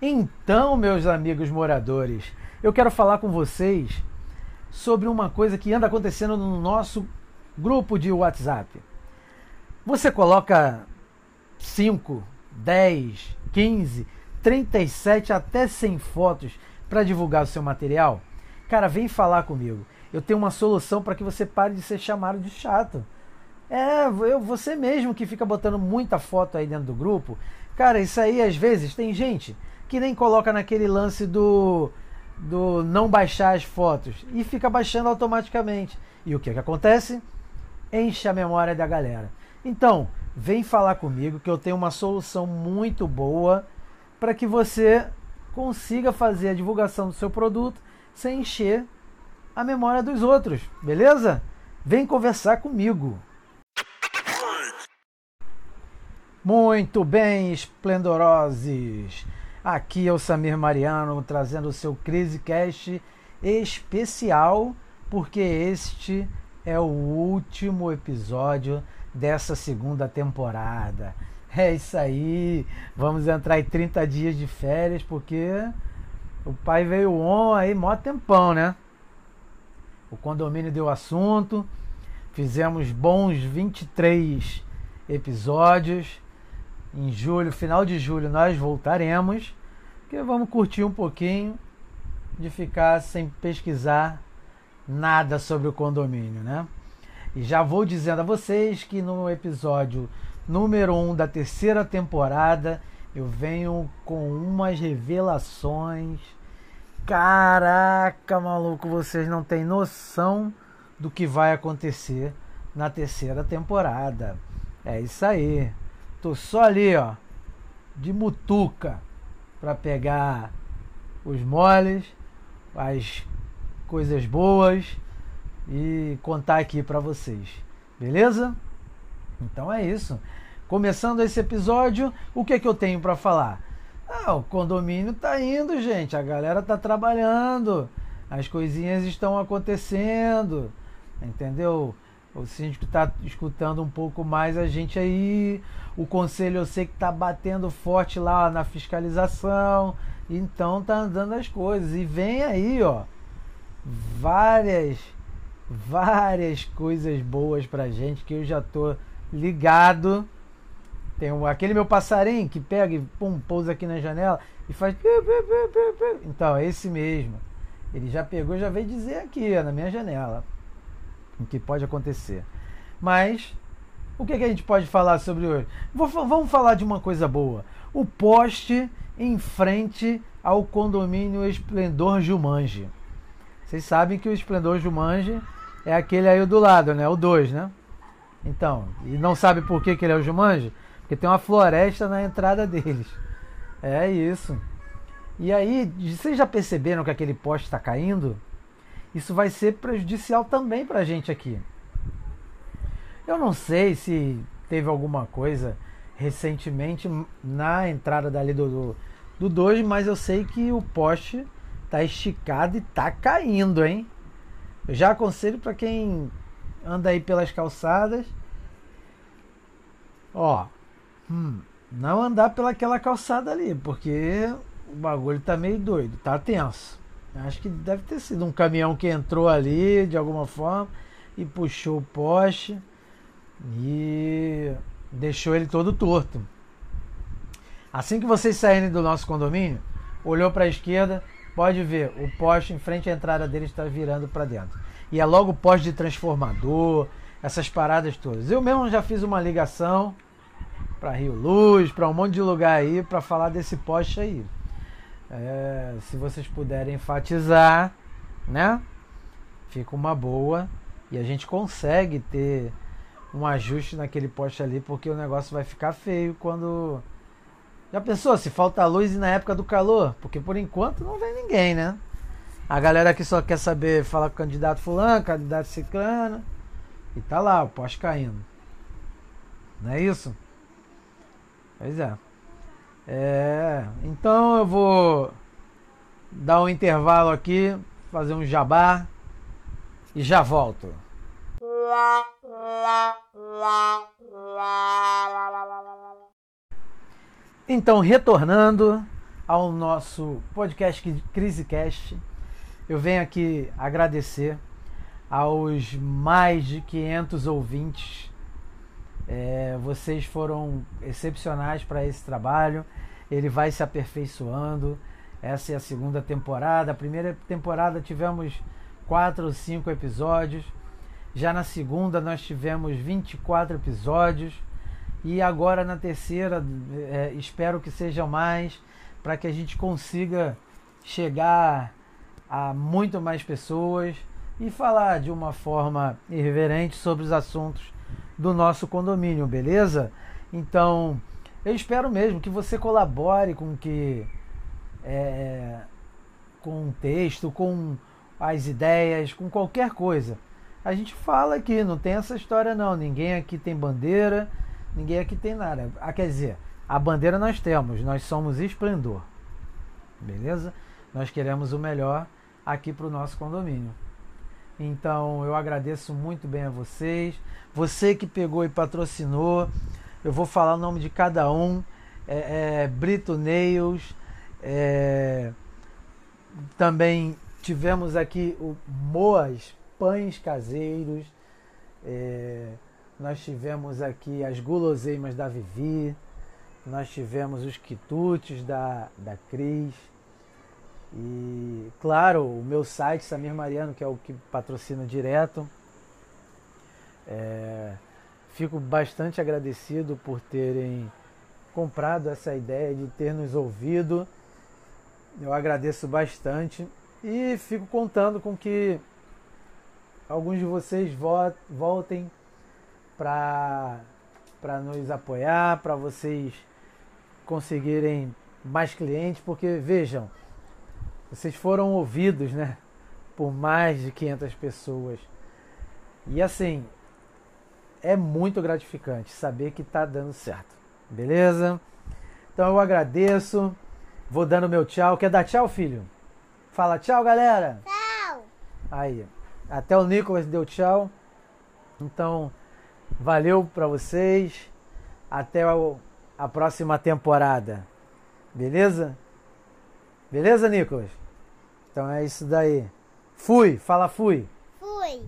Então, meus amigos moradores, eu quero falar com vocês sobre uma coisa que anda acontecendo no nosso grupo de WhatsApp. Você coloca 5, 10, 15, 37 até 100 fotos para divulgar o seu material? Cara, vem falar comigo. Eu tenho uma solução para que você pare de ser chamado de chato. É, eu, você mesmo que fica botando muita foto aí dentro do grupo. Cara, isso aí às vezes tem gente que nem coloca naquele lance do do não baixar as fotos e fica baixando automaticamente. E o que que acontece? Enche a memória da galera. Então, vem falar comigo que eu tenho uma solução muito boa para que você consiga fazer a divulgação do seu produto sem encher a memória dos outros, beleza? Vem conversar comigo. Muito bem, esplendorosos. Aqui é o Samir Mariano trazendo o seu CriseCast especial, porque este é o último episódio dessa segunda temporada. É isso aí. Vamos entrar em 30 dias de férias, porque o pai veio on aí mó tempão, né? O condomínio deu assunto. Fizemos bons 23 episódios. Em julho, final de julho, nós voltaremos. Que vamos curtir um pouquinho de ficar sem pesquisar nada sobre o condomínio, né? E já vou dizendo a vocês que no episódio número 1 um da terceira temporada eu venho com umas revelações. Caraca, maluco, vocês não têm noção do que vai acontecer na terceira temporada. É isso aí. Tô só ali, ó, de mutuca para pegar os moles, as coisas boas e contar aqui para vocês. Beleza? Então é isso. Começando esse episódio, o que é que eu tenho para falar? Ah, o condomínio tá indo, gente. A galera tá trabalhando. As coisinhas estão acontecendo. Entendeu? O síndico está escutando um pouco mais a gente aí. O conselho eu sei que está batendo forte lá na fiscalização. Então tá andando as coisas. E vem aí, ó, várias, várias coisas boas pra gente que eu já tô ligado. Tem aquele meu passarinho que pega e pum, pousa aqui na janela e faz. Então, é esse mesmo. Ele já pegou, já veio dizer aqui, ó, na minha janela o que pode acontecer. Mas o que, que a gente pode falar sobre hoje? Vou, vamos falar de uma coisa boa. O poste em frente ao condomínio Esplendor Jumanji. Vocês sabem que o Esplendor Jumanji é aquele aí do lado, né? O 2, né? Então, e não sabe por que, que ele é o Jumanji? Porque tem uma floresta na entrada deles. É isso. E aí, vocês já perceberam que aquele poste está caindo? Isso vai ser prejudicial também para a gente aqui. Eu não sei se teve alguma coisa recentemente na entrada dali do, do, do mas eu sei que o poste está esticado e está caindo, hein? Eu já aconselho para quem anda aí pelas calçadas, ó, hum, não andar pelaquela calçada ali, porque o bagulho tá meio doido, tá tenso. Acho que deve ter sido um caminhão que entrou ali de alguma forma e puxou o poste e deixou ele todo torto. Assim que vocês saírem do nosso condomínio, olhou para a esquerda, pode ver o poste em frente à entrada dele está virando para dentro. E é logo poste de transformador, essas paradas todas. Eu mesmo já fiz uma ligação para Rio Luz, para um monte de lugar aí para falar desse poste aí. É, se vocês puderem enfatizar, né? Fica uma boa e a gente consegue ter um ajuste naquele poste ali, porque o negócio vai ficar feio quando. Já pensou se falta luz na época do calor? Porque por enquanto não vem ninguém, né? A galera que só quer saber falar com o candidato fulano, candidato ciclano, e tá lá o poste caindo. Não é isso? Pois é. É, então eu vou dar um intervalo aqui, fazer um jabá e já volto. Então, retornando, ao nosso podcast CriseCast. Eu venho aqui agradecer aos mais de 500 ouvintes. É, vocês foram excepcionais para esse trabalho. Ele vai se aperfeiçoando. Essa é a segunda temporada. A primeira temporada tivemos quatro ou cinco episódios. Já na segunda nós tivemos 24 episódios. E agora na terceira, é, espero que sejam mais, para que a gente consiga chegar a muito mais pessoas e falar de uma forma irreverente sobre os assuntos do nosso condomínio, beleza? Então, eu espero mesmo que você colabore com que é, com o texto, com as ideias, com qualquer coisa. A gente fala aqui, não tem essa história não. Ninguém aqui tem bandeira, ninguém aqui tem nada. Ah, quer dizer, a bandeira nós temos, nós somos esplendor. Beleza? Nós queremos o melhor aqui para o nosso condomínio. Então eu agradeço muito bem a vocês. Você que pegou e patrocinou, eu vou falar o nome de cada um. É, é, Brito Nails, é, também tivemos aqui o Moas Pães Caseiros. É, nós tivemos aqui as guloseimas da Vivi. Nós tivemos os quitutes da, da Cris. E, claro, o meu site, Samir Mariano, que é o que patrocina direto. É, fico bastante agradecido por terem comprado essa ideia, de ter nos ouvido. Eu agradeço bastante e fico contando com que alguns de vocês voltem para nos apoiar, para vocês conseguirem mais clientes, porque vejam, vocês foram ouvidos, né? Por mais de 500 pessoas. E assim, é muito gratificante saber que está dando certo. Beleza? Então eu agradeço. Vou dando meu tchau. Quer dar tchau, filho? Fala tchau, galera. Tchau. Aí. Até o Nicolas deu tchau. Então, valeu para vocês. Até a próxima temporada. Beleza? Beleza, Nicolas? Então é isso daí. Fui, fala fui. Fui.